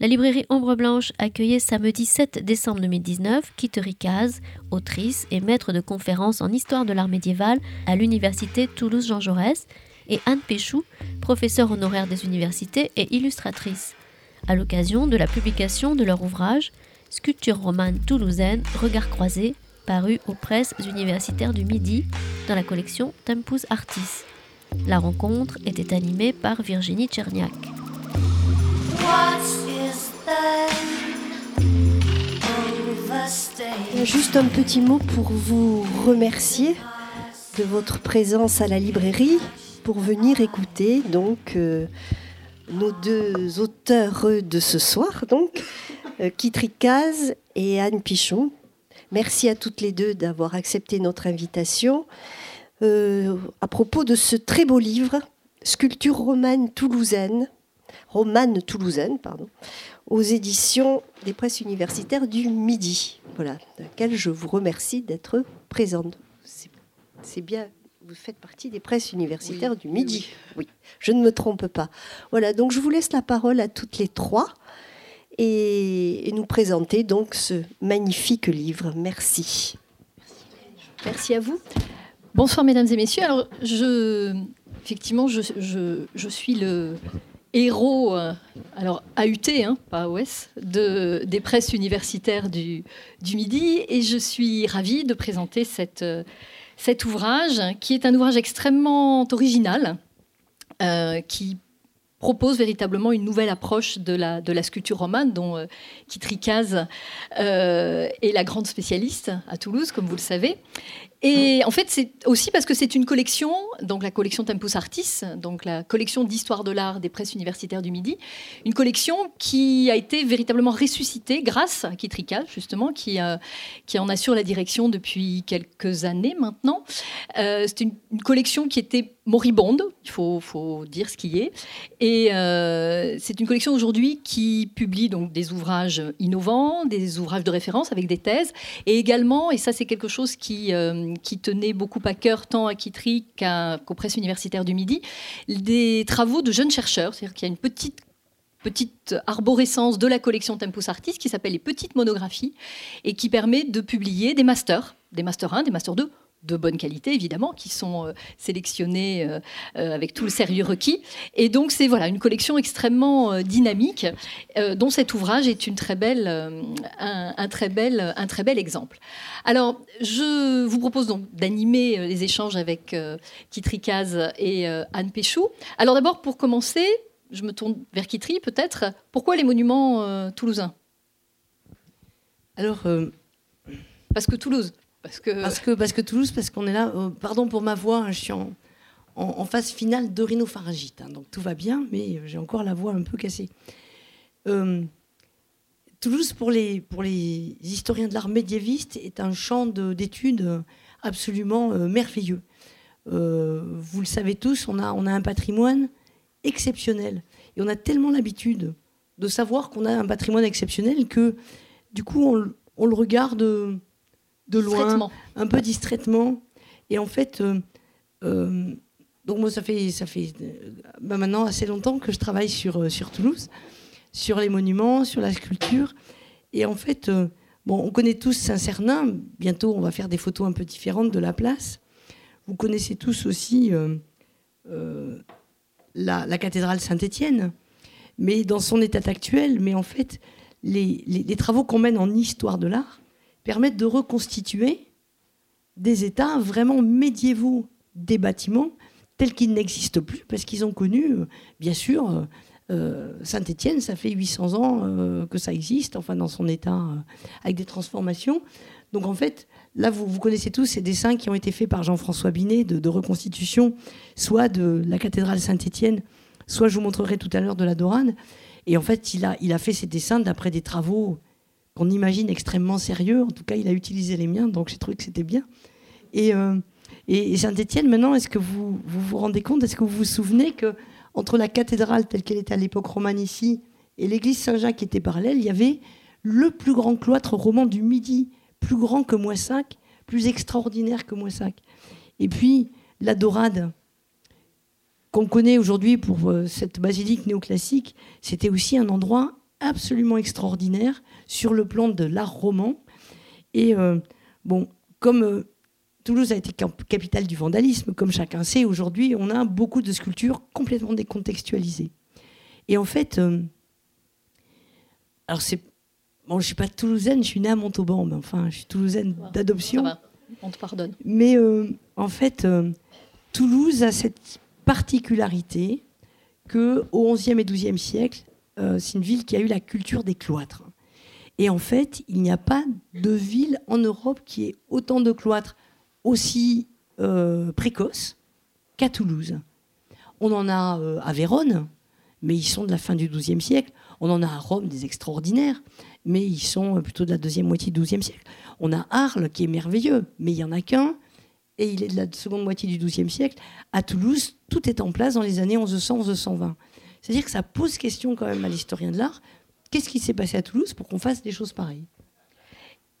La librairie Ombre Blanche accueillait samedi 7 décembre 2019 Kittery Kaz, autrice et maître de conférences en histoire de l'art médiéval à l'université Toulouse-Jean Jaurès, et Anne Péchou, professeure honoraire des universités et illustratrice, à l'occasion de la publication de leur ouvrage Sculpture romane toulousaine, Regard croisé, paru aux presses universitaires du Midi dans la collection Tempus Artis. La rencontre était animée par Virginie Tcherniak. Juste un petit mot pour vous remercier de votre présence à la librairie pour venir écouter donc euh, nos deux auteurs de ce soir donc euh, Kitrikaz et Anne Pichon. Merci à toutes les deux d'avoir accepté notre invitation euh, à propos de ce très beau livre Sculpture romane toulousaine romane toulousaine, pardon, aux éditions des presses universitaires du Midi, voilà, dans laquelle je vous remercie d'être présente. C'est bien, vous faites partie des presses universitaires du Midi. Oui. je ne me trompe pas. Voilà, donc je vous laisse la parole à toutes les trois et, nous présenter donc ce magnifique livre. Merci. Merci à vous. Bonsoir mesdames et messieurs. Alors je, effectivement, je, je suis le, héros, euh, alors AUT, hein, pas OS, de, des presses universitaires du, du, Midi. Et je suis ravie de présenter euh, cet ouvrage, qui est un ouvrage extrêmement original, euh, qui propose véritablement une nouvelle approche de la, de la sculpture romane, dont euh, est la grande spécialiste à Toulouse, comme vous le savez. Et en fait, c'est aussi parce que c'est une collection, donc la collection Tempus Artis, donc la collection d'histoire de l'art des presses universitaires du Midi, une collection qui a été véritablement ressuscitée grâce à Kitrika, justement, qui, euh, qui en assure la direction depuis quelques années maintenant. Euh, c'est une, collection qui était moribonde, il faut, dire ce qui est. Et euh, c'est une collection aujourd'hui qui publie donc des ouvrages innovants, des ouvrages de référence avec des thèses, et également, et ça c'est quelque chose qui qui tenait beaucoup à cœur tant à Kitry qu'aux presses universitaires du Midi, des travaux de jeunes chercheurs. C'est-à-dire qu'il y a une petite petite arborescence de la collection Tempus Artis qui s'appelle les petites monographies et qui permet de publier des masters, des masters 1, des masters 2 de bonne qualité évidemment, qui sont euh, sélectionnés euh, euh, avec tout le sérieux requis. Et donc c'est voilà une collection extrêmement dynamique, dont cet ouvrage est une très belle, un, très bel, un très bel exemple. Alors je vous propose donc d'animer les échanges avec Kitri Kaz et Anne Péchou. Alors d'abord pour commencer, je me tourne vers Kitri peut-être. Pourquoi les monuments toulousains? Alors parce que Toulouse. Parce que... Toulouse, parce qu'on est là, euh, pardon pour ma voix, hein, je suis en, en, phase finale d'orinopharyngite, hein, donc tout va bien, mais j'ai encore la voix un peu cassée. Euh, Toulouse, pour les, historiens de l'art médiéviste, est un champ d'études absolument euh, merveilleux. vous le savez tous, on a, un patrimoine exceptionnel. Et on a tellement l'habitude de savoir qu'on a un patrimoine exceptionnel que, du coup, on le regarde de loin, un peu distraitement. Et en fait, euh, euh, donc moi, ça fait, ça fait bah, maintenant assez longtemps que je travaille sur, sur Toulouse, sur les monuments, sur la sculpture. Et en fait, bon, on connaît tous Saint-Cernin. Bientôt, on va faire des photos un peu différentes de la place. Vous connaissez tous aussi la, la, cathédrale Saint-Étienne, mais dans son état actuel. Mais en fait, les, les, les travaux qu'on mène en histoire de l'art, permettent de reconstituer des états vraiment médiévaux des bâtiments tels qu'ils n'existent plus, parce qu'ils ont connu, euh, bien sûr, euh, euh, Saint-Étienne, ça fait 800 ans que ça existe, enfin dans son état, avec des transformations. Donc en fait, là, vous, connaissez tous ces dessins qui ont été faits par Jean-François Binet de, de, reconstitution, soit de la cathédrale Saint-Étienne, soit je vous montrerai tout à l'heure de la Dorane. Et en fait, il a, il a fait ces dessins d'après des travaux qu'on imagine extrêmement sérieux. En tout cas, il a utilisé les miens, donc j'ai trouvé que c'était bien. Et, euh, et Saint-Étienne, maintenant, est-ce que vous, vous, rendez compte, est-ce que vous vous souvenez que entre la cathédrale telle qu'elle était à l'époque romane ici et l'église Saint-Jacques qui était parallèle, il y avait le plus grand cloître roman du Midi, plus grand que Moissac, plus extraordinaire que Moissac. Et puis la Dorade, qu'on connaît aujourd'hui pour euh, cette basilique néoclassique, c'était aussi un endroit absolument extraordinaire sur le plan de l'art roman. Et euh, bon, comme euh, Toulouse a été capitale du vandalisme, comme chacun sait, aujourd'hui, on a beaucoup de sculptures complètement décontextualisées. Et en fait, euh, alors c'est. Bon, je suis pas toulousaine, je suis née à Montauban, mais enfin, je suis toulousaine d'adoption. On te pardonne. Mais en fait, Toulouse a cette particularité que au XIe et XIIe siècle, c'est une ville qui a eu la culture des cloîtres. Et en fait, il n'y a pas de ville en Europe qui ait autant de cloîtres aussi euh, précoces qu'à Toulouse. On en a euh, à Vérone, mais ils sont de la fin du XIIe siècle. On en a à Rome des extraordinaires, mais ils sont plutôt de la deuxième moitié du XIIe siècle. On a Arles qui est merveilleux, mais il n'y en a qu'un, et il est de la seconde moitié du XIIe siècle. À Toulouse, tout est en place dans les années 1100-1120. C'est-à-dire que ça pose question quand même à l'historien de l'art Qu'est-ce qui s'est passé à Toulouse pour qu'on fasse des choses pareilles?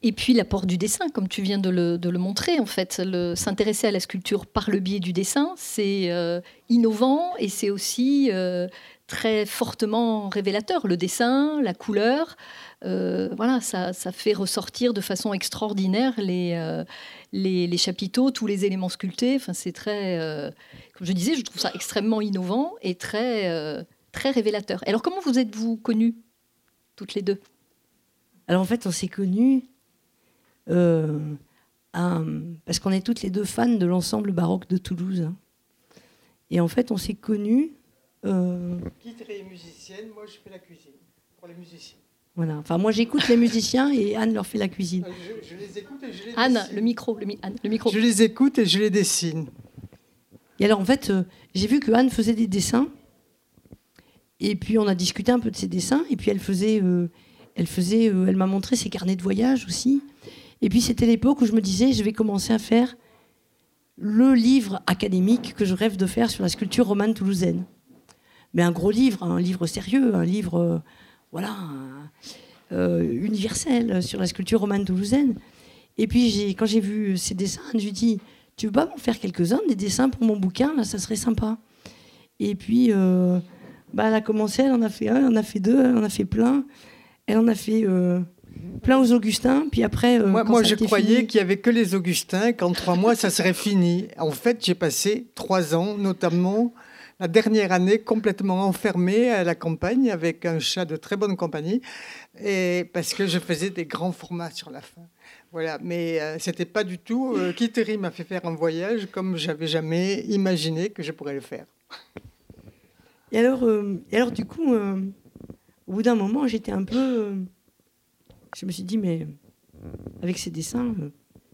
Et puis l'apport du dessin, comme tu viens de le, montrer, en fait, s'intéresser à la sculpture par le biais du dessin, c'est euh, innovant et c'est aussi euh, très fortement révélateur. Le dessin, la couleur, euh, voilà, ça, fait ressortir de façon extraordinaire les, chapiteaux, tous les éléments sculptés. Enfin, c'est comme je disais, je trouve ça extrêmement innovant et très, révélateur. Alors, comment vous êtes-vous connus toutes les deux Alors en fait, on s'est connus euh, parce qu'on est toutes les deux fans de l'ensemble baroque de Toulouse. Et en fait, on s'est connus. Euh... est musicienne, moi je fais la cuisine pour les musiciens. Voilà. Enfin, moi j'écoute les musiciens et Anne leur fait la cuisine. Ah, je, les écoute et je les Anne, le micro, le, le, micro. Je les écoute et je les dessine. Et alors en fait, euh, j'ai vu que Anne faisait des dessins et puis on a discuté un peu de ses dessins. Et puis elle faisait, euh, elle faisait, euh, elle m'a montré ses carnets de voyage aussi. Et puis c'était l'époque où je me disais, je vais commencer à faire le livre académique que je rêve de faire sur la sculpture romane toulousaine. Mais un gros livre, un livre sérieux, un livre, euh, voilà, universel sur la sculpture romane toulousaine. Et puis quand j'ai vu ces dessins, je lui dit, tu veux pas m'en faire quelques-uns, des dessins pour mon bouquin, là, ça serait sympa. Et puis bah, elle a commencé, elle en a fait un, elle en a fait deux, elle en a fait plein. Elle en a fait euh, plein aux Augustins. Puis après, euh, moi, moi je croyais qu'il y avait que les Augustins, qu'en trois mois, ça serait fini. En fait, j'ai passé trois ans, notamment la dernière année, complètement enfermée à la campagne avec un chat de très bonne compagnie, et parce que je faisais des grands formats sur la fin. Voilà, mais euh, c'était pas du tout. Euh, Kiteri m'a fait faire un voyage comme j'avais jamais imaginé que je pourrais le faire. Et alors, euh, et alors du coup, euh, au bout d'un moment, j'étais un peu. Euh, je me suis dit, mais avec ces dessins,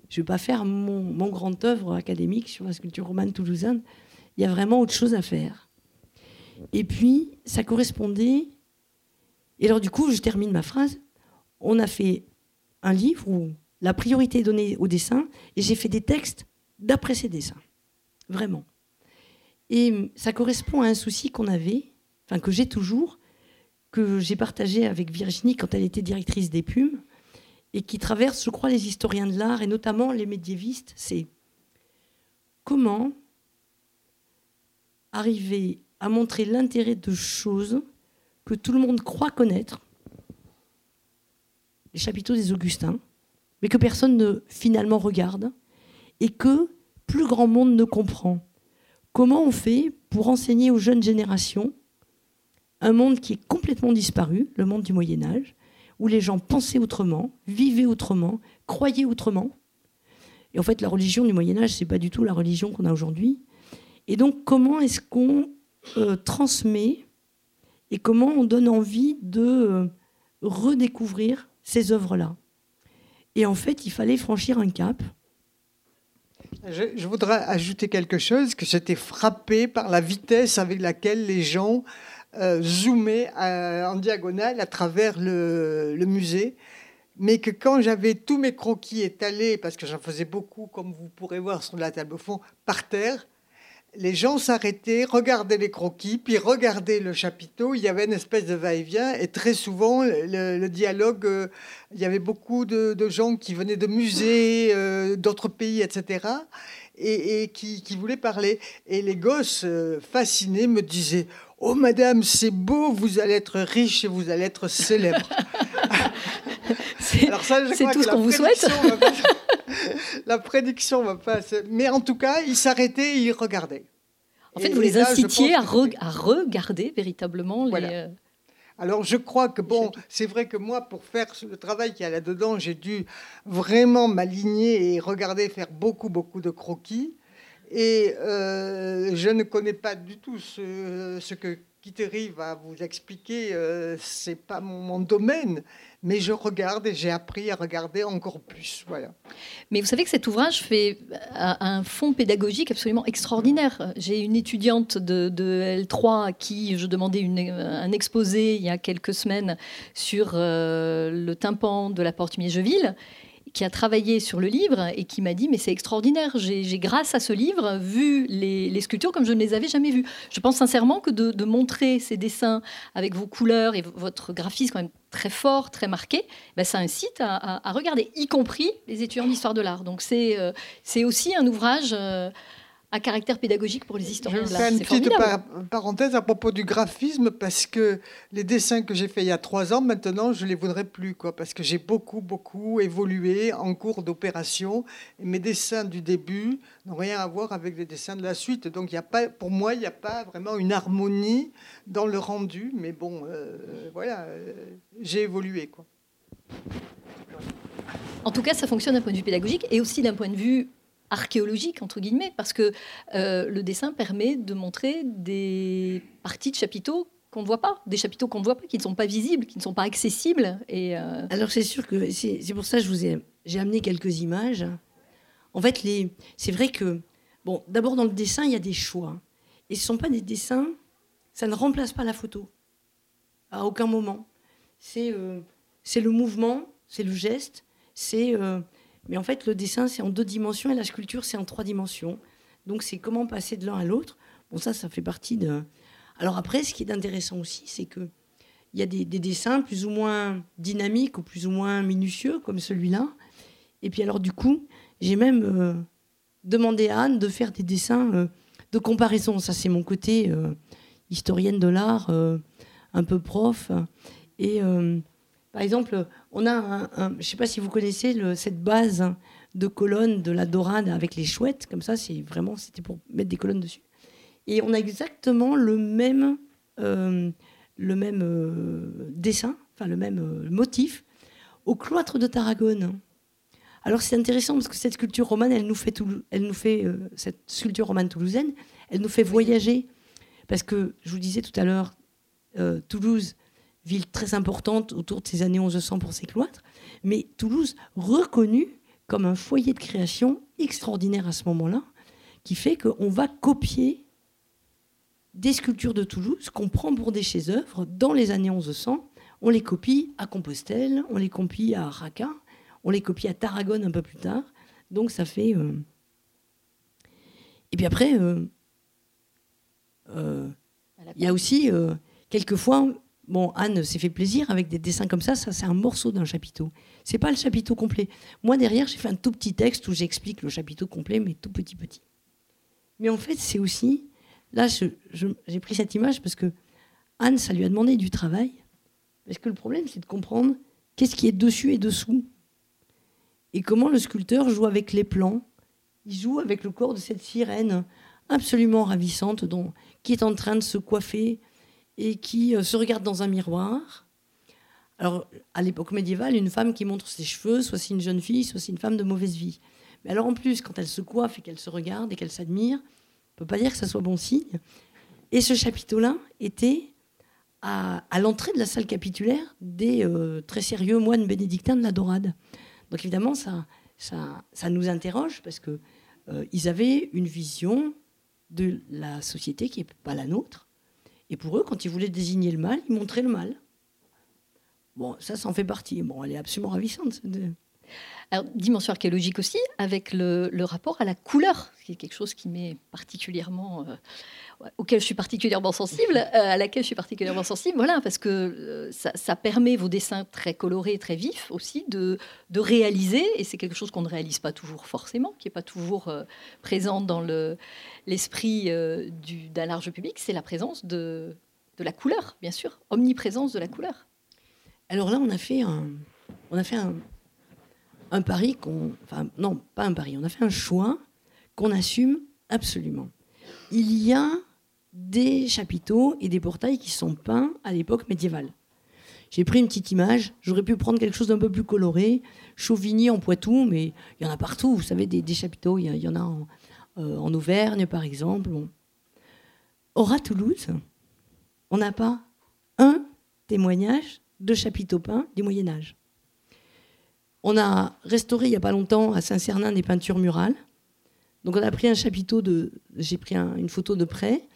je ne vais pas faire mon, mon grande œuvre académique sur la sculpture romane toulousaine. Il y a vraiment autre chose à faire. Et puis, ça correspondait. Et alors, du coup, je termine ma phrase. On a fait un livre où la priorité est donnée au dessin, et j'ai fait des textes d'après ces dessins. Vraiment. Et ça correspond à un souci qu'on avait, enfin que j'ai toujours, que j'ai partagé avec Virginie quand elle était directrice des Pumes, et qui traverse, je crois, les historiens de l'art, et notamment les médiévistes, c'est comment arriver à montrer l'intérêt de choses que tout le monde croit connaître, les chapiteaux des Augustins, mais que personne ne finalement regarde, et que plus grand monde ne comprend. Comment on fait pour enseigner aux jeunes générations un monde qui est complètement disparu, le monde du Moyen Âge, où les gens pensaient autrement, vivaient autrement, croyaient autrement. Et en fait, la religion du Moyen Âge, c'est pas du tout la religion qu'on a aujourd'hui. Et donc, comment est-ce qu'on euh, transmet et comment on donne envie de euh, redécouvrir ces œuvres-là? Et en fait, il fallait franchir un cap. Je, voudrais ajouter quelque chose, que j'étais frappé par la vitesse avec laquelle les gens euh, zoomaient euh, en diagonale à travers le, musée. Mais que quand j'avais tous mes croquis étalés, parce que j'en faisais beaucoup, comme vous pourrez voir sur la table au fond, par terre, les gens s'arrêtaient, regardaient les croquis, puis regardaient le chapiteau. Il y avait une espèce de va-et-vient, et très souvent, le, dialogue, euh, il y avait beaucoup de, gens qui venaient de musées, euh, d'autres pays, etc., et, qui, voulaient parler. Et les gosses, euh, fascinés, me disaient Oh madame, c'est beau, vous allez être riche et vous allez être célèbre. c'est tout ce qu'on vous souhaite. la prédiction va pas. Mais en tout cas, il s'arrêtait et il regardait. En fait, vous les incitiez à, regarder véritablement les. Euh, Alors je crois que bon, c'est vrai que moi, pour faire le travail qu'il y a là-dedans, j'ai dû vraiment m'aligner et regarder faire beaucoup, beaucoup de croquis. Et euh, je ne connais pas du tout ce, que Kittery va vous expliquer, euh, c'est pas mon, domaine, mais je regarde et j'ai appris à regarder encore plus. Voilà. Mais vous savez que cet ouvrage fait un fond pédagogique absolument extraordinaire. J'ai une étudiante de, L3 à qui je demandais un exposé il y a quelques semaines sur euh, le tympan de la porte Miégeville qui a travaillé sur le livre et qui m'a dit mais c'est extraordinaire, j'ai grâce à ce livre vu les, sculptures comme je ne les avais jamais vues. Je pense sincèrement que de, montrer ces dessins avec vos couleurs et votre graphisme quand même très fort, très marqué, ben ça incite à, regarder, y compris les étudiants d'histoire de l'art. Donc c'est euh, aussi un ouvrage... Euh, à caractère pédagogique pour les historiens. Je vais une petite parenthèse à propos du graphisme parce que les dessins que j'ai faits il y a trois ans, maintenant, je les voudrais plus, quoi, parce que j'ai beaucoup, beaucoup évolué en cours d'opération. Mes dessins du début n'ont rien à voir avec les dessins de la suite. Donc, il y a pas, pour moi, il n'y a pas vraiment une harmonie dans le rendu. Mais bon, euh, voilà, euh, j'ai évolué, quoi. En tout cas, ça fonctionne d'un point de vue pédagogique et aussi d'un point de vue archéologique, entre guillemets, parce que euh, le dessin permet de montrer des parties de chapiteaux qu'on ne voit pas, des chapiteaux qu'on ne voit pas, qui ne sont pas visibles, qui ne sont pas accessibles. Et euh, Alors c'est sûr que c'est pour ça que je vous ai, j'ai amené quelques images. En fait, les, c'est vrai que, bon, d'abord dans le dessin, il y a des choix. Et ce ne sont pas des dessins, ça ne remplace pas la photo. À aucun moment. C'est, euh, c'est le mouvement, c'est le geste, c'est mais en fait, le dessin, c'est en deux dimensions et la sculpture, c'est en trois dimensions. Donc, c'est comment passer de l'un à l'autre. Bon, ça, ça fait partie de. Alors, après, ce qui est intéressant aussi, c'est que il y a des, dessins plus ou moins dynamiques ou plus ou moins minutieux, comme celui-là. Et puis, alors, du coup, j'ai même euh, demandé à Anne de faire des dessins euh, de comparaison. Ça, c'est mon côté euh, historienne de l'art, un peu prof. Et par exemple, on a un, je ne sais pas si vous connaissez cette base de colonnes de la dorade avec les chouettes, comme ça, c'est vraiment, c'était pour mettre des colonnes dessus. Et on a exactement le même, euh, le même euh, dessin, enfin le même euh, motif, au cloître de Tarragone. Alors c'est intéressant parce que cette sculpture romane, elle nous fait, tout, elle nous fait cette sculpture romane toulousaine, elle nous fait voyager. Parce que, je vous disais tout à l'heure, Toulouse, ville très importante autour de ces années 1100 pour ses cloîtres, mais Toulouse reconnue comme un foyer de création extraordinaire à ce moment-là, qui fait qu'on va copier des sculptures de Toulouse qu'on prend pour des chefs-d'œuvre dans les années 1100. On les copie à Compostelle, on les copie à Raca, on les copie à Tarragone un peu plus tard. Donc ça fait. Euh, et puis après, euh, euh, il y a aussi quelquefois Bon, Anne s'est fait plaisir avec des dessins comme ça. Ça, c'est un morceau d'un chapiteau. C'est pas le chapiteau complet. Moi, derrière, j'ai fait un tout petit texte où j'explique le chapiteau complet, mais tout petit, petit. Mais en fait, c'est aussi. Là, j'ai pris cette image parce que Anne, ça lui a demandé du travail. Parce que le problème, c'est de comprendre qu'est-ce qui est dessus et dessous. Et comment le sculpteur joue avec les plans. Il joue avec le corps de cette sirène absolument ravissante dont, qui est en train de se coiffer et qui euh, se regarde dans un miroir. Alors, à l'époque médiévale, une femme qui montre ses cheveux, soit c'est une jeune fille, soit c'est une femme de mauvaise vie. Mais alors, en plus, quand elle se coiffe et qu'elle se regarde et qu'elle s'admire, on ne peut pas dire que ça soit bon signe. Et ce chapiteau-là était à, l'entrée de la salle capitulaire des euh, très sérieux moines bénédictins de la Dorade. Donc, évidemment, ça, ça, ça nous interroge parce qu'ils euh, avaient une vision de la société qui n'est pas la nôtre et pour eux, quand ils voulaient désigner le mal, ils montraient le mal. Bon, ça, ça en fait partie. Bon, elle est absolument ravissante. Alors, dimension archéologique aussi, avec le, rapport à la couleur, qui est quelque chose qui m'est particulièrement, euh, auquel je suis particulièrement sensible, euh, à laquelle je suis particulièrement sensible, voilà, parce que euh, ça, permet vos dessins très colorés, très vifs aussi, de, réaliser, et c'est quelque chose qu'on ne réalise pas toujours forcément, qui n'est pas toujours présent dans l'esprit d'un large public, c'est la présence de de la couleur, bien sûr, omniprésence de la couleur. Alors là, on a fait un, on a fait un, un pari qu'on, enfin non, pas un pari, on a fait un choix qu'on assume absolument. Il y a des chapiteaux et des portails qui sont peints à l'époque médiévale. J'ai pris une petite image, j'aurais pu prendre quelque chose d'un peu plus coloré, Chauvigny en Poitou, mais il y en a partout, vous savez, des, chapiteaux, il y, en a euh, en, Auvergne par exemple. Or à Toulouse, on n'a pas un témoignage de chapiteaux peints du Moyen Âge. On a restauré il n'y a pas longtemps à Saint-Cernin des peintures murales. Donc on a pris un chapiteau de, j'ai pris une photo de près.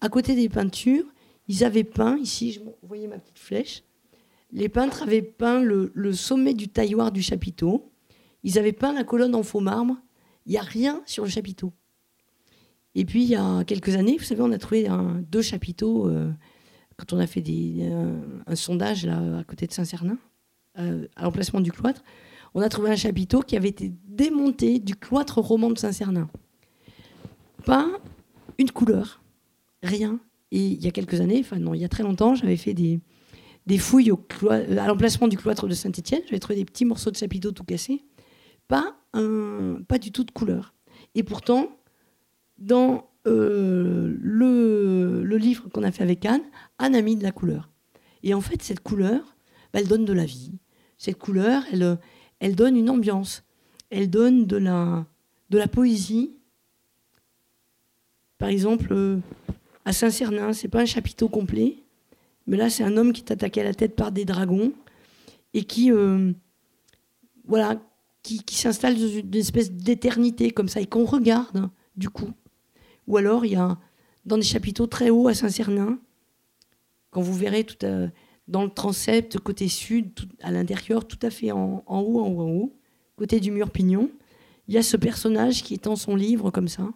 À côté des peintures, ils avaient peint ici, vous voyez ma petite flèche. Les peintres avaient peint le, sommet du tailloir du chapiteau. Ils avaient peint la colonne en faux marbre. Il n'y a rien sur le chapiteau. Et puis il y a quelques années, vous savez, on a trouvé deux chapiteaux euh, quand on a fait un, sondage à côté de Saint-Cernin, euh, à l'emplacement du cloître on a trouvé un chapiteau qui avait été démonté du cloître roman de Saint-Cernin. Pas une couleur, rien. Et il y a quelques années, enfin non, il y a très longtemps, j'avais fait des, des fouilles au à l'emplacement du cloître de Saint-Étienne. J'avais trouvé des petits morceaux de chapiteau tout cassés. Pas, pas du tout de couleur. Et pourtant, dans euh, le, le, livre qu'on a fait avec Anne, Anne a mis de la couleur. Et en fait, cette couleur, bah, elle donne de la vie. Cette couleur, elle, elle donne une ambiance, elle donne de la, poésie. Par exemple, euh, à Saint-Cernin, c'est pas un chapiteau complet, mais là, c'est un homme qui est attaqué à la tête par des dragons et qui, euh, voilà, qui, s'installe dans une espèce d'éternité comme ça et qu'on regarde du coup. Ou alors, il y a dans des chapiteaux très hauts à Saint-Cernin, quand vous verrez tout à dans le transept, côté sud, à l'intérieur, tout à fait en, haut, en haut, en haut, côté du mur pignon, il y a ce personnage qui étend son livre comme ça.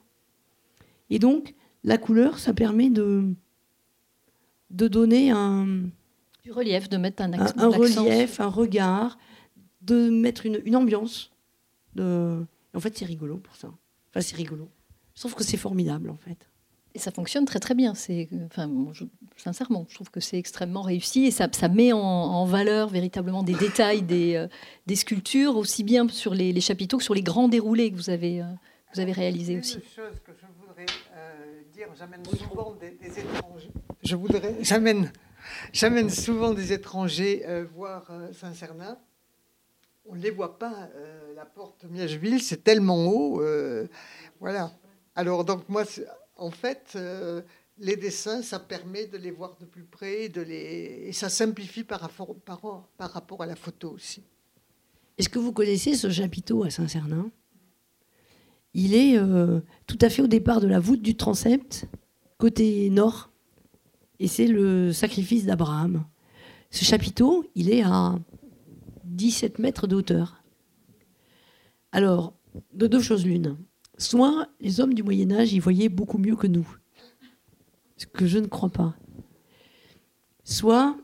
Et donc, la couleur, ça permet de, de donner un... Du relief, de mettre un, un, un relief, un regard, de mettre une, une ambiance. De... En fait, c'est rigolo pour ça. Enfin, c'est rigolo. Je trouve que c'est formidable, en fait. Et ça fonctionne très très bien. C'est, enfin, sincèrement, je trouve que c'est extrêmement réussi et ça, ça met en, valeur véritablement des détails des, euh, des, sculptures, aussi bien sur les, les, chapiteaux que sur les grands déroulés que vous avez, euh, vous avez réalisés aussi. Une chose que je voudrais euh, dire, j'amène souvent des, étrangers. Je voudrais, j'amène, j'amène souvent des étrangers voir Saint-Cernin. On ne les voit pas. la porte Miègeville, c'est tellement haut. voilà. Alors donc moi en fait, euh, les dessins, ça permet de les voir de plus près et ça simplifie par rapport, par, rapport à la photo aussi. Est-ce que vous connaissez ce chapiteau à Saint-Cernin? Il est euh, tout à fait au départ de la voûte du transept, côté nord, et c'est le sacrifice d'Abraham. Ce chapiteau, il est à 17 mètres de hauteur. Alors, de deux choses l'une soit les hommes du Moyen Âge y voyaient beaucoup mieux que nous, ce que je ne crois pas. Soit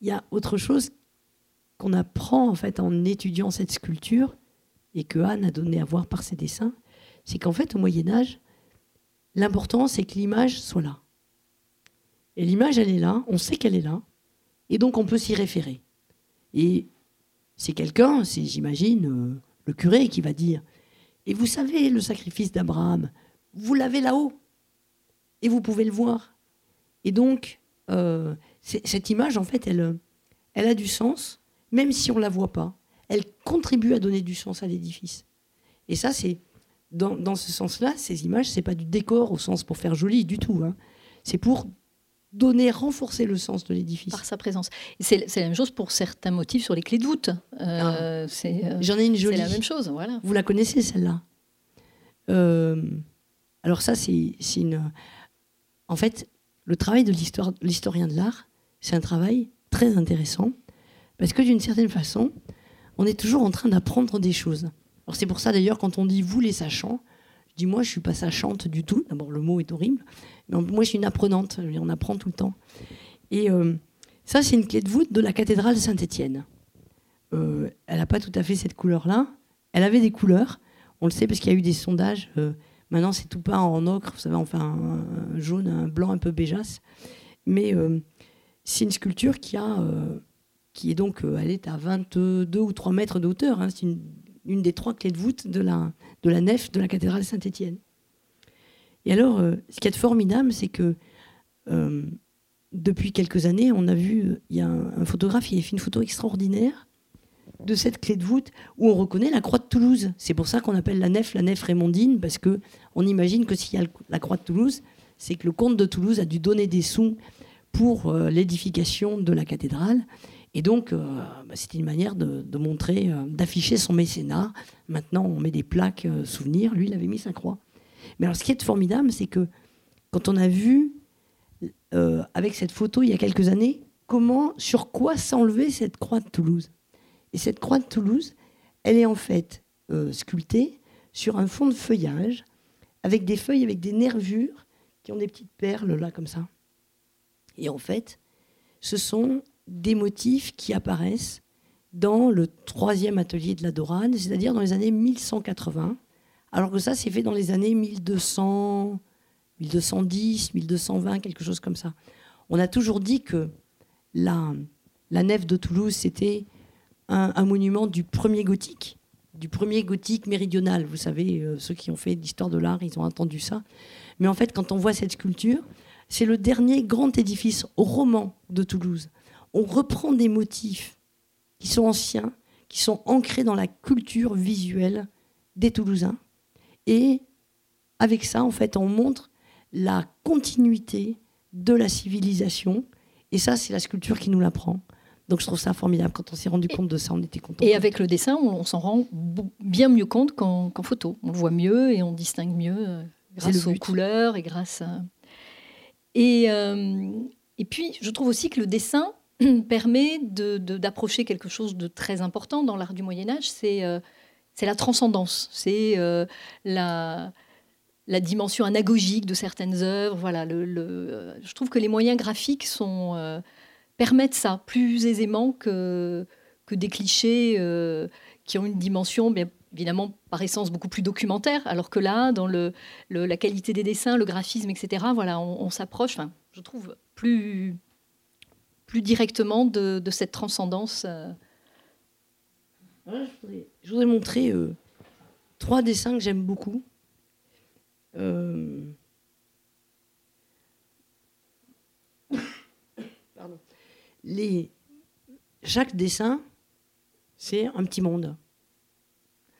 il y a autre chose qu'on apprend en fait en étudiant cette sculpture et que Anne a donné à voir par ses dessins, c'est qu'en fait au Moyen Âge, l'important c'est que l'image soit là. Et l'image elle est là, on sait qu'elle est là, et donc on peut s'y référer. Et c'est quelqu'un, c'est j'imagine euh, le curé qui va dire et vous savez, le sacrifice d'Abraham, vous l'avez là-haut. Et vous pouvez le voir. Et donc, euh, cette image, en fait, elle, a du sens, même si on ne la voit pas. Elle contribue à donner du sens à l'édifice. Et ça, c'est dans, dans, ce sens-là, ces images, c'est pas du décor au sens pour faire joli du tout. Hein. C'est pour donner, renforcer le sens de l'édifice. Par sa présence. C'est la même chose pour certains motifs sur les clés de voûte. Euh, ah. euh, J'en ai une jolie. C'est la même chose, voilà. Vous la connaissez, celle-là? Euh, Alors ça, c'est une... En fait, le travail de l'historien de l'art, c'est un travail très intéressant, parce que d'une certaine façon, on est toujours en train d'apprendre des choses. Alors c'est pour ça d'ailleurs, quand on dit vous les sachants, dis moi je suis pas sachante du tout. D'abord le mot est horrible, moi, je suis une apprenante, on apprend tout le temps. Et euh, ça, c'est une clé de voûte de la cathédrale Saint-Étienne. Euh, elle n'a pas tout à fait cette couleur-là. Elle avait des couleurs, on le sait parce qu'il y a eu des sondages. Euh, maintenant, c'est tout peint en ocre, vous savez, enfin un, jaune, un blanc un peu béjasse. Mais c'est une sculpture qui, a, est donc, elle est à 22 ou 3 mètres de hauteur. Hein. c'est une, une, des trois clés de voûte de la, de nef de la cathédrale Saint-Étienne. Et alors, ce qui est formidable, c'est que depuis quelques années, on a vu, il y a un, photographe qui a fait une photo extraordinaire de cette clé de voûte où on reconnaît la croix de Toulouse. C'est pour ça qu'on appelle la nef la nef raymondine, parce que on imagine que s'il y a la croix de Toulouse, c'est que le comte de Toulouse a dû donner des sous pour euh, l'édification de la cathédrale. Et donc, euh, bah, c'était une manière de, montrer, euh, d'afficher son mécénat. Maintenant, on met des plaques souvenirs. Lui, il avait mis sa croix. Mais alors, ce qui est formidable, c'est que quand on a vu, avec cette photo il y a quelques années, comment, sur quoi s'enlever cette croix de Toulouse. Et cette croix de Toulouse, elle est en fait euh, sculptée sur un fond de feuillage, avec des feuilles avec des nervures qui ont des petites perles là comme ça. Et en fait, ce sont des motifs qui apparaissent dans le troisième atelier de la Dorade, c'est-à-dire dans les années 1180, alors que ça, c'est fait dans les années 1200, 1210, 1220, quelque chose comme ça. On a toujours dit que la, la nef de Toulouse, c'était un, monument du premier gothique, du premier gothique méridional. Vous savez, euh, ceux qui ont fait l'histoire de l'art, ils ont entendu ça. Mais en fait, quand on voit cette sculpture, c'est le dernier grand édifice roman de Toulouse. On reprend des motifs qui sont anciens, qui sont ancrés dans la culture visuelle des Toulousains. Et avec ça, en fait, on montre la continuité de la civilisation. Et ça, c'est la sculpture qui nous l'apprend. Donc je trouve ça formidable. Quand on s'est rendu compte de ça, on était content. Et avec le dessin, on, s'en rend bien mieux compte qu'en photo. On le voit mieux et on distingue mieux euh, grâce aux couleurs et grâce à... Et, euh, et puis, je trouve aussi que le dessin permet d'approcher quelque chose de très important dans l'art du Moyen Âge, c'est euh, la transcendance, c'est la, la dimension anagogique de certaines œuvres. Voilà, je trouve que les moyens graphiques sont permettent ça plus aisément que, des clichés euh, qui ont une dimension, bien évidemment, par essence beaucoup plus documentaire, alors que là, dans la qualité des dessins, le graphisme, etc., voilà, on, s'approche, je trouve, plus, plus directement de, cette transcendance. Euh. je, voudrais, montrer euh, trois dessins que j'aime beaucoup. les, chaque dessin, c'est un petit monde.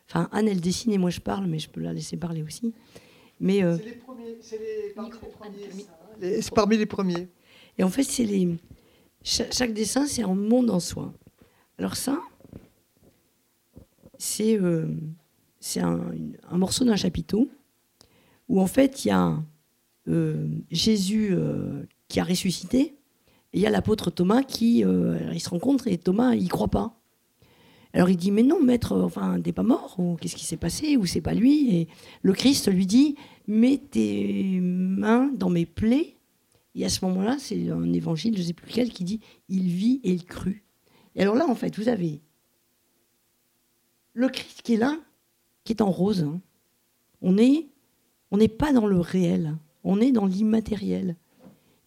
Enfin, Anne, elle dessine et moi je parle, mais je peux la laisser parler aussi. Mais euh, c'est les premiers, c'est les, parmi, les premiers, c'est parmi les premiers. Et en fait, c'est les chaque, dessin, c'est un monde en soi. Alors ça, c'est euh, un, morceau d'un chapiteau où en fait il y a euh, Jésus qui a ressuscité il y a l'apôtre Thomas qui, euh, se rencontre et Thomas, il croit pas. Alors il dit mais non maître, enfin t'es pas mort ou qu'est-ce qui s'est passé ou c'est pas lui et le Christ lui dit mets tes mains dans mes plaies et à ce moment-là c'est un évangile je sais plus lequel qui dit il vit et il crut. Et alors là en fait vous avez le Christ qui est là qui est en rose. Hein. On est on n'est pas dans le réel, on est dans l'immatériel.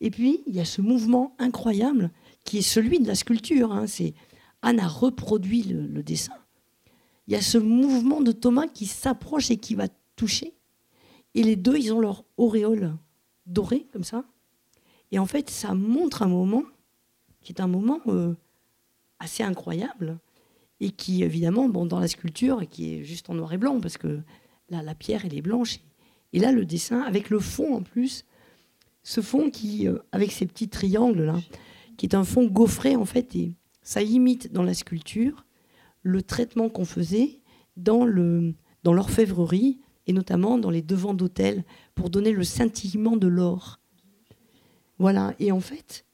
Et puis, il y a ce mouvement incroyable qui est celui de la sculpture. Hein. C'est Anne a reproduit le, dessin. Il y a ce mouvement de Thomas qui s'approche et qui va toucher. Et les deux, ils ont leur auréole dorée, comme ça. Et en fait, ça montre un moment qui est un moment euh, assez incroyable et qui, évidemment, bon, dans la sculpture, qui est juste en noir et blanc, parce que là, la pierre, elle est blanche. Et là, le dessin, avec le fond en plus, ce fond qui, euh, avec ces petits triangles là, qui est un fond gaufré en fait, et ça imite dans la sculpture le traitement qu'on faisait dans le dans l'orfèvrerie et notamment dans les devants d'hôtel pour donner le scintillement de l'or. Voilà. Et en fait,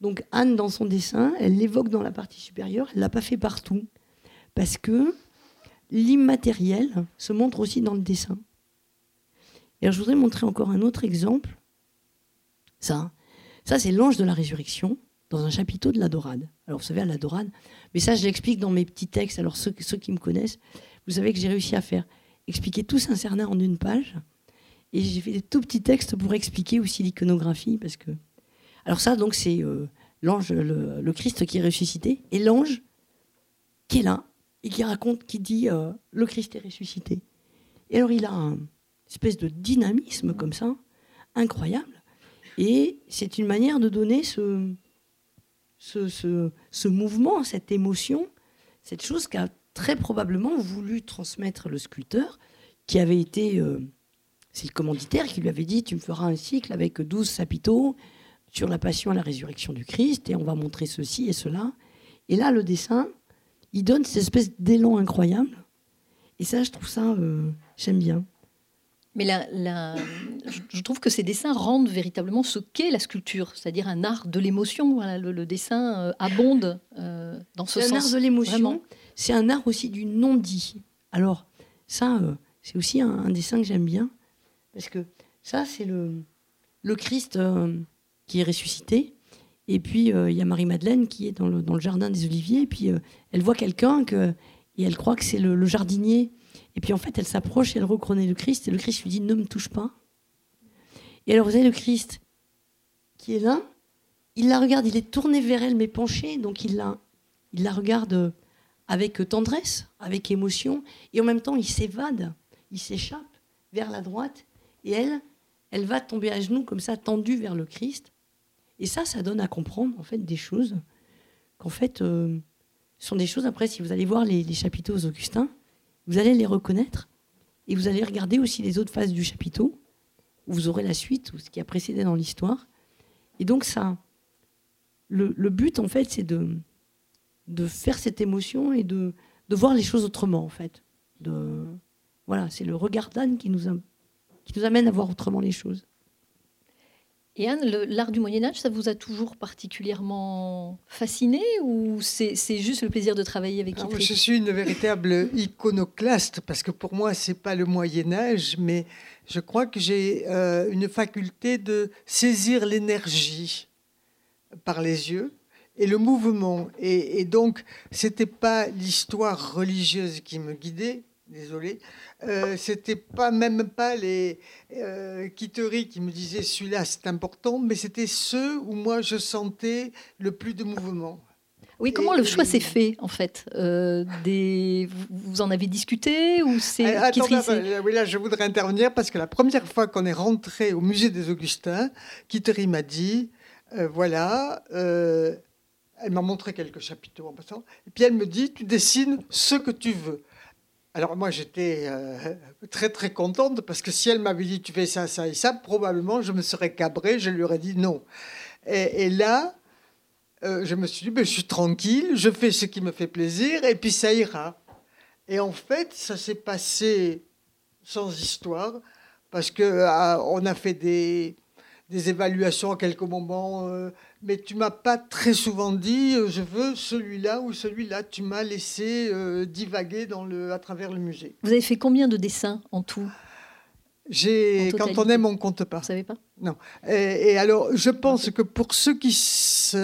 donc Anne dans son dessin, elle l'évoque dans la partie supérieure. Elle l'a pas fait partout parce que l'immatériel se montre aussi dans le dessin. Et je voudrais montrer encore un autre exemple ça, ça c'est l'ange de la résurrection dans un chapiteau de la Dorade. Alors vous savez, à la Dorade, mais ça je l'explique dans mes petits textes. Alors ceux, ceux qui me connaissent, vous savez que j'ai réussi à faire expliquer tout Saint-Cernin en une page. Et j'ai fait des tout petits textes pour expliquer aussi l'iconographie. Parce que... Alors ça, donc, c'est l'ange, le, Christ qui est ressuscité, et l'ange qui est là, et qui raconte, qui dit le Christ est ressuscité. Et alors il a une espèce de dynamisme comme ça, incroyable. Et c'est une manière de donner ce, ce, mouvement, cette émotion, cette chose qu'a très probablement voulu transmettre le sculpteur, qui avait été... Euh, c'est le commanditaire qui lui avait dit, tu me feras un cycle avec 12 chapiteaux sur la passion et la résurrection du Christ, et on va montrer ceci et cela. Et là, le dessin, il donne cette espèce d'élan incroyable. Et ça, je trouve ça, euh, j'aime bien. Mais la, je trouve que ces dessins rendent véritablement ce qu'est la sculpture, c'est-à-dire un art de l'émotion. le, dessin euh, abonde euh, dans ce sens. C'est un art de l'émotion. C'est un art aussi du non-dit. Alors, ça, euh, c'est aussi un, dessin que j'aime bien. Parce que ça, c'est le, le Christ qui est ressuscité. Et puis, il y a Marie-Madeleine qui est dans le, dans le, jardin des Oliviers. Et puis, elle voit quelqu'un que, et elle croit que c'est le, le jardinier et puis en fait, elle s'approche et elle reconnaît le Christ. Et le Christ lui dit Ne me touche pas. Et alors, vous avez le Christ qui est là. Il la regarde, il est tourné vers elle, mais penché. Donc, il la, il la regarde avec tendresse, avec émotion. Et en même temps, il s'évade, il s'échappe vers la droite. Et elle, elle va tomber à genoux, comme ça, tendue vers le Christ. Et ça, ça donne à comprendre, en fait, des choses qu'en fait, euh, sont des choses, après, si vous allez voir les, les chapiteaux aux Augustins, vous allez les reconnaître et vous allez regarder aussi les autres phases du chapiteau, où vous aurez la suite, ou ce qui a précédé dans l'histoire. Et donc ça, le, but en fait, c'est de, de faire cette émotion et de, de voir les choses autrement en fait. De, voilà, c'est le regard d'Anne qui nous, qui nous amène à voir autrement les choses. Et Anne, l'art du Moyen Âge, ça vous a toujours particulièrement fasciné ou c'est juste le plaisir de travailler avec lui Je suis une véritable iconoclaste parce que pour moi, c'est pas le Moyen Âge, mais je crois que j'ai euh, une faculté de saisir l'énergie par les yeux et le mouvement. Et, et donc, c'était pas l'histoire religieuse qui me guidait, désolé, euh, c'était pas même pas les euh, quitteries qui me disaient celui-là c'est important, mais c'était ceux où moi je sentais le plus de mouvement. Oui, comment le choix s'est fait en fait? Euh, des... Vous en avez discuté ou c'est ah, Oui, là je voudrais intervenir parce que la première fois qu'on est rentré au musée des Augustins, Kittery m'a dit voilà. elle m'a montré quelques chapiteaux en passant. Et puis elle me dit, tu dessines ce que tu veux. Alors moi j'étais euh, très très contente parce que si elle m'avait dit tu fais ça, ça et ça, probablement je me serais cabré, je lui aurais dit non. Et, là, euh, je me suis dit ben, je suis tranquille, je fais ce qui me fait plaisir et puis ça ira. Et en fait ça s'est passé sans histoire parce que euh, on a fait des, des évaluations à quelques moments mais tu m'as pas très souvent dit euh, je veux celui-là ou celui-là. Tu m'as laissé euh, divaguer dans le, à travers le musée. Vous avez fait combien de dessins en tout? J'ai, quand on aime, on compte pas. Vous savez pas? Non. Et, alors, je pense que pour ceux qui s'intéressent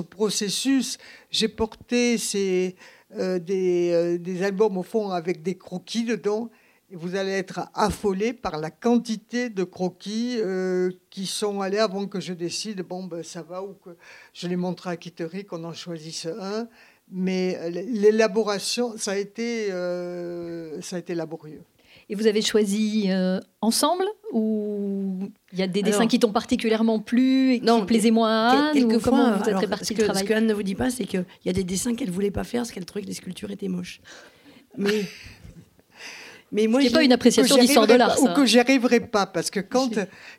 au processus, j'ai porté ces, euh, des, des, albums au fond avec des croquis dedans vous allez être affolé par la quantité de croquis euh, qui sont allés avant que je décide, bon, ben, ça va, ou que je les montre à Kittery, qu'on en choisisse un. Mais l'élaboration, ça, a été, euh, ça a été laborieux. Et vous avez choisi euh, ensemble ou il y a des dessins qui t'ont particulièrement plu et qui plaisaient moins à Anne ou comment vous êtes réparti le travail Ce que Anne ne vous dit pas, c'est qu'il y a des dessins qu'elle voulait pas faire parce qu'elle trouvait que les sculptures étaient moches. Mais mais moi, pas une appréciation d'histoire de l'art. Ou que j'y arriverai pas, parce que quand,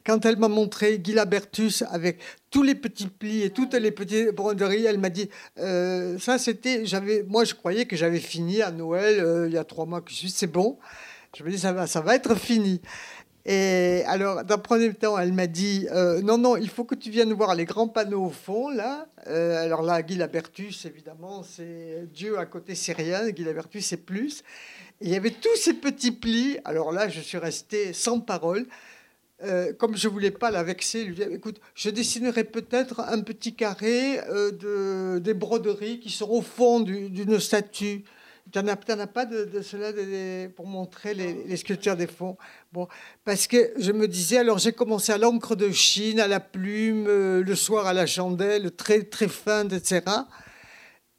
quand elle m'a montré Guy Bertus avec tous les petits plis et toutes les petites broderies, elle m'a dit euh, ça c'était, j'avais, moi je croyais que j'avais fini à Noël euh, il y a trois mois que je suis, c'est bon. Je me dis ça va, ça va être fini. Et alors, d'un premier temps, elle m'a dit euh, non, non, il faut que tu viennes voir les grands panneaux au fond, là. alors là, Guy Labertus, évidemment, c'est Dieu à côté, c'est rien. Guy Labertus, c'est plus il y avait tous ces petits plis. Alors là, je suis resté sans parole. Euh, comme je voulais pas la vexer, lui dire écoute, je dessinerai peut-être un petit carré euh, de, des broderies qui sont au fond d'une statue. Tu n'en as, pas de, cela pour montrer les, sculptures des fonds? Bon, parce que je me disais, alors j'ai commencé à l'encre de Chine, à la plume, euh, le soir à la chandelle, très, très fin, etc.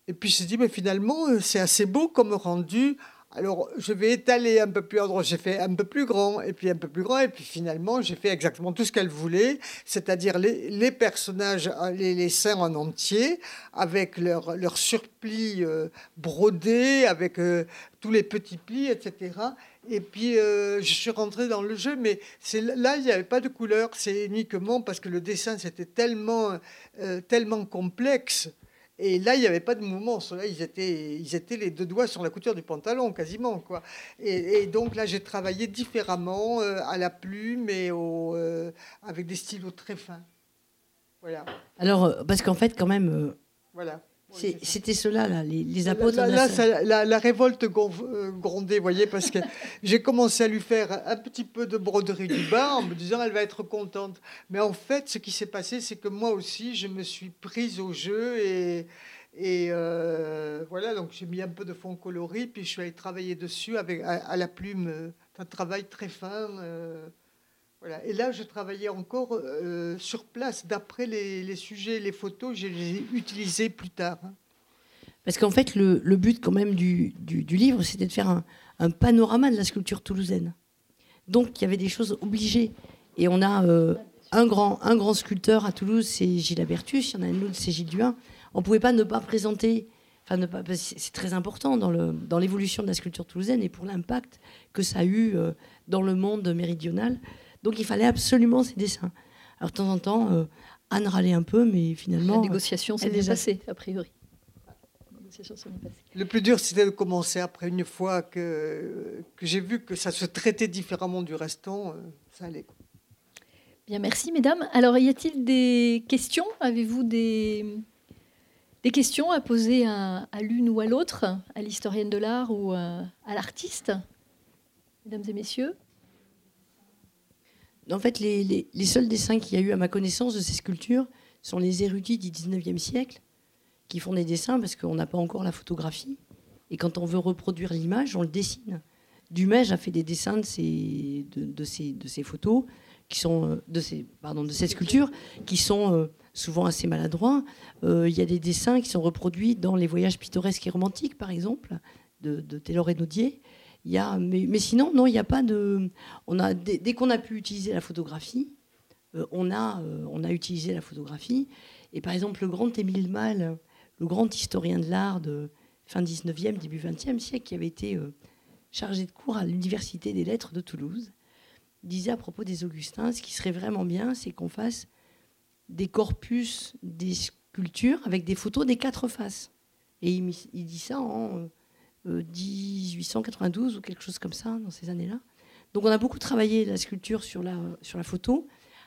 Et puis je me suis dit, mais finalement, c'est assez beau comme rendu. Alors, je vais étaler un peu plus en droit. J'ai fait un peu plus grand, et puis un peu plus grand, et puis finalement, j'ai fait exactement tout ce qu'elle voulait, c'est-à-dire les, personnages, euh, les, les, en entier, avec leur, leur surplis euh, brodé, avec euh, tous les petits plis, etc. Et puis, je suis rentré dans le jeu, mais là, il n'y avait pas de couleur. C'est uniquement parce que le dessin, c'était tellement, tellement complexe et là, il n'y avait pas de mouvement. Là, ils étaient, ils étaient les deux doigts sur la couture du pantalon, quasiment. Quoi. Et, donc là, j'ai travaillé différemment, euh, à la plume et au, euh, avec des stylos très fins. Voilà. Alors, euh, parce qu'en fait, quand même. voilà. C'était cela, là, les, apôtres. Là, la, révolte euh, grondait, vous voyez, parce que j'ai commencé à lui faire un petit peu de broderie du bas en me disant elle va être contente. Mais en fait, ce qui s'est passé, c'est que moi aussi, je me suis prise au jeu et, et euh, voilà, donc j'ai mis un peu de fond coloris, puis je suis allée travailler dessus avec, à, la plume, euh, un travail très fin. Et là, je travaillais encore sur place, d'après les, sujets, les photos, je les ai utilisés plus tard. Hein. Parce qu'en fait, le, but quand même du, livre, c'était de faire un, panorama de la sculpture toulousaine. Donc, il y avait des choses obligées. Et on a euh, un, grand, un grand sculpteur à Toulouse, c'est Gilles Abertus. Il y en a un autre, c'est Gilles Duin. On ne pouvait pas ne pas présenter. Enfin, c'est très important dans l'évolution de la sculpture toulousaine et pour l'impact que ça a eu euh, dans le monde méridional. Donc, il fallait absolument ces dessins. Alors, de temps en temps, euh, Anne râlait un peu, mais finalement. La négociation s'est déjà passée, a priori. Le plus dur, c'était de commencer après, une fois que, que j'ai vu que ça se traitait différemment du restant, euh, ça allait. Bien, merci mesdames. Alors, y a-t-il des questions? Avez-vous des, des questions à poser à, l'une ou à l'autre, à l'historienne de l'art ou à, à l'artiste? Mesdames et messieurs En fait, les, les, seuls dessins qu'il y a eu à ma connaissance de ces sculptures sont les érudits du 19e siècle qui font des dessins parce qu'on n'a pas encore la photographie. Et quand on veut reproduire l'image, on le dessine. Dumège a fait des dessins de ces, de, ces, de ces photos, qui sont, euh, de, ces, pardon, de ces sculptures, qui sont euh, souvent assez maladroits. Euh, il y a des dessins qui sont reproduits dans les voyages pittoresques et romantiques, par exemple, de, de Taylor et Naudier. Il mais, sinon, non, il n'y a pas de. On a, dès, qu'on a pu utiliser la photographie, on, a, on a utilisé la photographie. Et par exemple, le grand Émile Mal, le grand historien de l'art de fin 19e, début 20e siècle, qui avait été euh, chargé de cours à l'Université des Lettres de Toulouse, disait à propos des Augustins, ce qui serait vraiment bien, c'est qu'on fasse des corpus, des sculptures avec des photos des quatre faces. Et il, dit ça en 1892 euh, ou quelque chose comme ça, dans ces années-là. Donc on a beaucoup travaillé la sculpture sur la, sur la photo,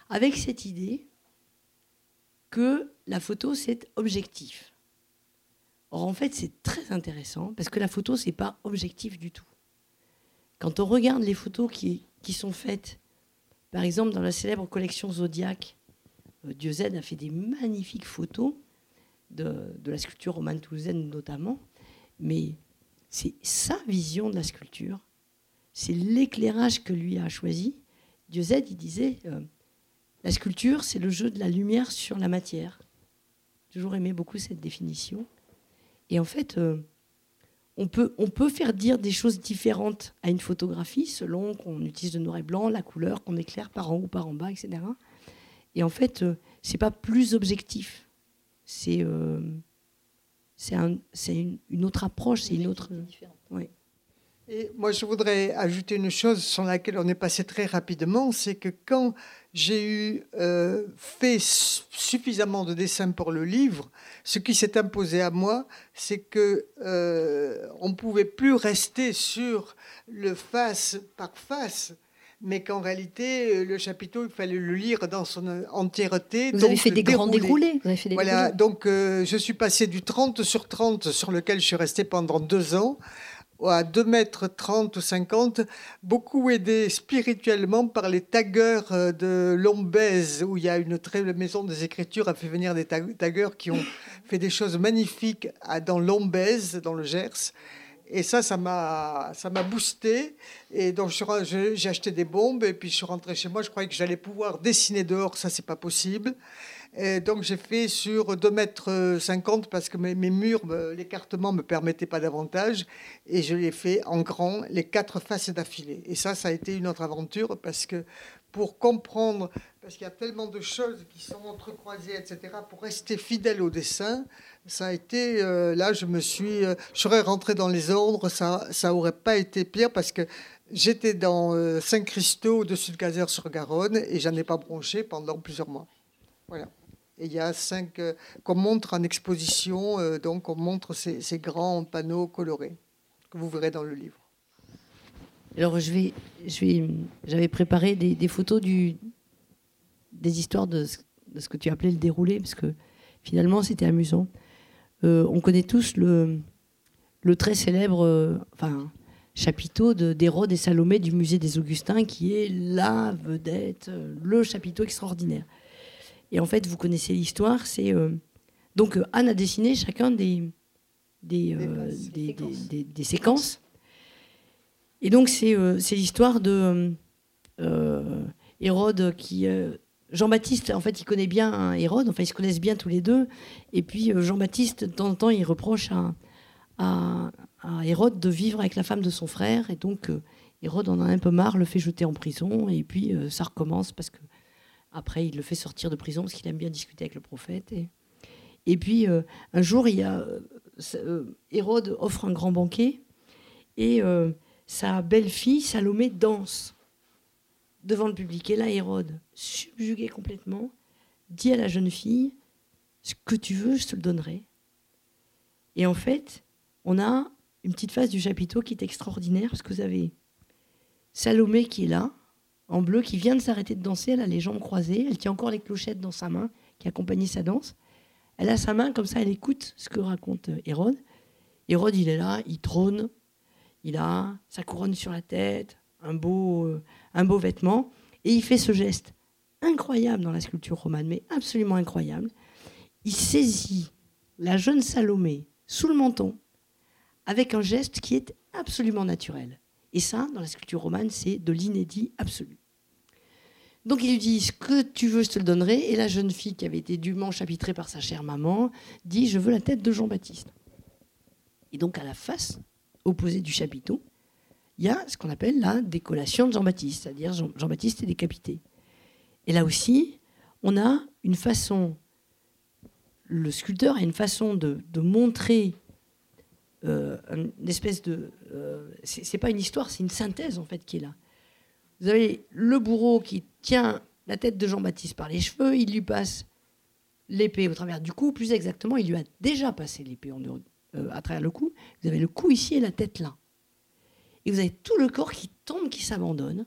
avec cette idée que la photo, c'est objectif. Or, en fait, c'est très intéressant parce que la photo, c'est pas objectif du tout. Quand on regarde les photos qui, qui sont faites, par exemple, dans la célèbre collection Zodiac, euh, Dieu a fait des magnifiques photos de, de la sculpture romane toulousaine notamment, mais c'est sa vision de la sculpture, c'est l'éclairage que lui a choisi. Dieu il disait euh, la sculpture, c'est le jeu de la lumière sur la matière. J'ai toujours aimé beaucoup cette définition. Et en fait, euh, on, peut, on peut faire dire des choses différentes à une photographie selon qu'on utilise le noir et blanc, la couleur, qu'on éclaire par en haut, par en bas, etc. Et en fait, euh, c'est pas plus objectif. C'est c'est une, une, autre approche, c'est une autre. Oui. Et moi, je voudrais ajouter une chose sur laquelle on est passé très rapidement, c'est que quand j'ai eu euh, fait suffisamment de dessins pour le livre, ce qui s'est imposé à moi, c'est que euh, on pouvait plus rester sur le face par face, mais qu'en réalité, le chapiteau, il fallait le lire dans son entièreté. Vous avez fait des grands déroulés. Vous avez fait des voilà, donc euh, je suis passé du 30 sur 30 sur lequel je suis resté pendant deux ans à 2 mètres 30 ou 50, beaucoup aidé spirituellement par les taggeurs euh, de Lombez, où il y a une très maison des écritures a fait venir des taggeurs qui ont fait des choses magnifiques dans Lombez, dans le Gers. Et ça, ça m'a, ça m'a boosté. Et donc, j'ai acheté des bombes et puis je suis rentré chez moi. Je croyais que j'allais pouvoir dessiner dehors. Ça, c'est pas possible. Et donc, j'ai fait sur 2 mètres 50 parce que mes, murs, l'écartement me permettait pas davantage. Et je l'ai fait en grand, les quatre faces d'affilée. Et ça, ça a été une autre aventure parce que pour comprendre, parce qu'il y a tellement de choses qui sont entrecroisées, etc., pour rester fidèle au dessin, ça a été, euh, là, je me suis, euh, je serais rentré dans les ordres, ça, ça pas été pire parce que j'étais dans euh, Saint-Christo, au-dessus de Gazer-sur-Garonne, et j'en ai pas bronché pendant plusieurs mois. Voilà. Et il y a cinq qu'on montre en exposition, donc on montre ces, grands panneaux colorés que vous verrez dans le livre. Alors je vais, je vais, j'avais préparé des, des, photos du, des histoires de, de, ce que tu appelais le déroulé, parce que finalement c'était amusant. Euh, on connaît tous le, le très célèbre euh, enfin, chapiteau d'Hérode et Salomé du musée des Augustins, qui est la vedette, euh, le chapiteau extraordinaire. Et en fait, vous connaissez l'histoire, c'est... donc Anne a dessiné chacun des, des, des, des, séquences. Et donc c'est l'histoire de Hérode qui Jean-Baptiste, en fait, il connaît bien Hérode, enfin, ils se connaissent bien tous les deux. Et puis, euh, Jean-Baptiste, de temps en temps, il reproche à, Hérode de vivre avec la femme de son frère. Et donc, euh, Hérode en a un peu marre, le fait jeter en prison. Et puis, euh, ça recommence parce que après, il le fait sortir de prison parce qu'il aime bien discuter avec le prophète. Et, puis, un jour, il y a, Hérode offre un grand banquet et sa belle-fille, Salomé, danse devant le public. Et là, Hérode, subjugué complètement, dit à la jeune fille Ce que tu veux, je te le donnerai. Et en fait, on a une petite phase du chapiteau qui est extraordinaire parce que vous avez Salomé qui est là, en bleu, qui vient de s'arrêter de danser. Elle a les jambes croisées, elle tient encore les clochettes dans sa main qui accompagnait sa danse. Elle a sa main comme ça, elle écoute ce que raconte Hérode. Hérode, il est là, il trône, il a sa couronne sur la tête, un beau, euh, un beau vêtement, et il fait ce geste incroyable dans la sculpture romane, mais absolument incroyable. Il saisit la jeune Salomé sous le menton avec un geste qui est absolument naturel. Et ça, dans la sculpture romane, c'est de l'inédit absolu. Donc il lui dit Ce que tu veux, je te le donnerai. Et la jeune fille, qui avait été dûment chapitrée par sa chère maman, dit Je veux la tête de Jean-Baptiste. Et donc à la face opposée du chapiteau, il y a ce qu'on appelle la décollation de Jean-Baptiste, c'est-à-dire Jean-Baptiste est décapité. Et là aussi, on a une façon, le sculpteur a une façon de, montrer euh, une espèce de. Euh, c'est pas une histoire, c'est une synthèse en fait qui est là. Vous avez le bourreau qui tient la tête de Jean-Baptiste par les cheveux, il lui passe l'épée au travers du cou, plus exactement, il lui a déjà passé l'épée euh, à travers le cou. Vous avez le cou ici et la tête là et vous avez tout le corps qui tombe, qui s'abandonne,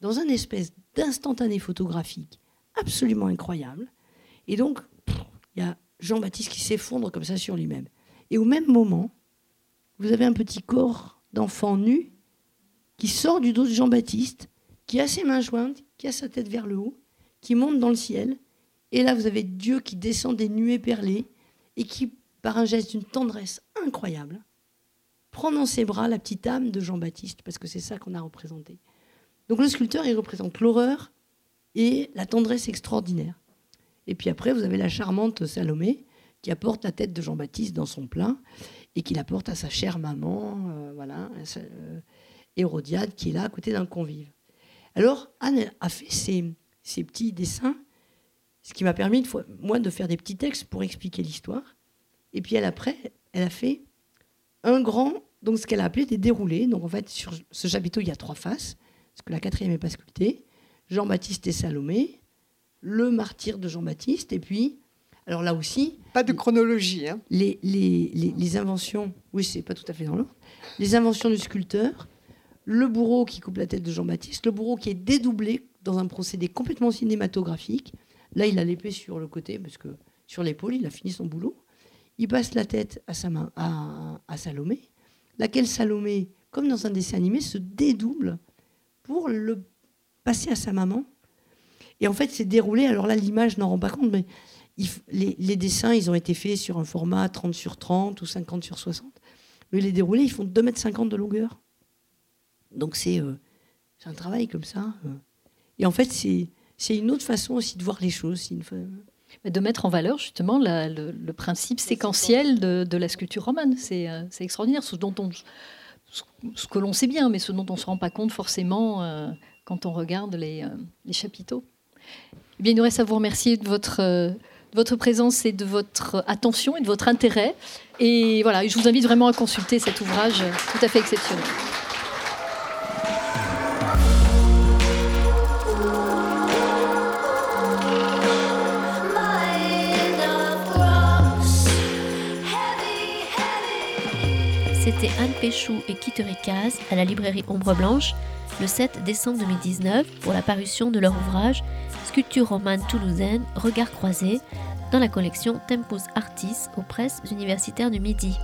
dans un espèce d'instantané photographique absolument incroyable. Et donc, il y a Jean-Baptiste qui s'effondre comme ça sur lui-même. Et au même moment, vous avez un petit corps d'enfant nu qui sort du dos de Jean-Baptiste, qui a ses mains jointes, qui a sa tête vers le haut, qui monte dans le ciel. Et là, vous avez Dieu qui descend des nuées perlées et qui, par un geste d'une tendresse incroyable, prend dans ses bras la petite âme de Jean-Baptiste, parce que c'est ça qu'on a représenté. Donc le sculpteur, il représente l'horreur et la tendresse extraordinaire. Et puis après, vous avez la charmante Salomé qui apporte la tête de Jean-Baptiste dans son plein et qui l'apporte à sa chère maman, euh, voilà, euh, Hérodiade, qui est là à côté d'un convive. Alors, Anne a fait ces petits dessins, ce qui m'a permis, moi, de faire des petits textes pour expliquer l'histoire. Et puis elle, après, elle a fait un grand, donc ce qu'elle a appelé des déroulés. Donc en fait, sur ce chapiteau, il y a trois faces, parce que la quatrième n'est pas sculptée. Jean-Baptiste et Salomé, le martyr de Jean-Baptiste, et puis, alors là aussi... Pas de chronologie. Hein. Les, les, les, inventions, oui, c'est pas tout à fait dans l'ordre. Les inventions du sculpteur, le bourreau qui coupe la tête de Jean-Baptiste, le bourreau qui est dédoublé dans un procédé complètement cinématographique. Là, il a l'épée sur le côté, parce que sur l'épaule, il a fini son boulot il passe la tête à, sa main, à, Salomé, laquelle Salomé, comme dans un dessin animé, se dédouble pour le passer à sa maman. Et en fait, c'est déroulé. Alors là, l'image n'en rend pas compte, mais les, dessins, ils ont été faits sur un format 30 sur 30 ou 50 sur 60. les dérouler, ils font 2,50 m de longueur. Donc c'est euh, un travail comme ça. euh. Et en fait, c'est c'est une autre façon aussi de voir les choses. c'est. De mettre en valeur justement la- le, le principe séquentiel de, de la sculpture romane. C'est euh, c'est extraordinaire, ce, dont on, ce, ce que l'on sait bien, mais ce dont on ne se rend pas compte forcément euh, quand on regarde les, euh, les chapiteaux. Eh bien, il nous reste à vous remercier de votre, euh, de votre présence et de votre attention et de votre intérêt. Et voilà, je vous invite vraiment à consulter cet ouvrage tout à fait exceptionnel. C'était Anne Péchou et Kittery Caz à la librairie Ombre Blanche le 7 décembre 2019 pour la parution de leur ouvrage Sculpture romane toulousaine, Regard croisé, dans la collection Tempus Artis aux presses universitaires du Midi.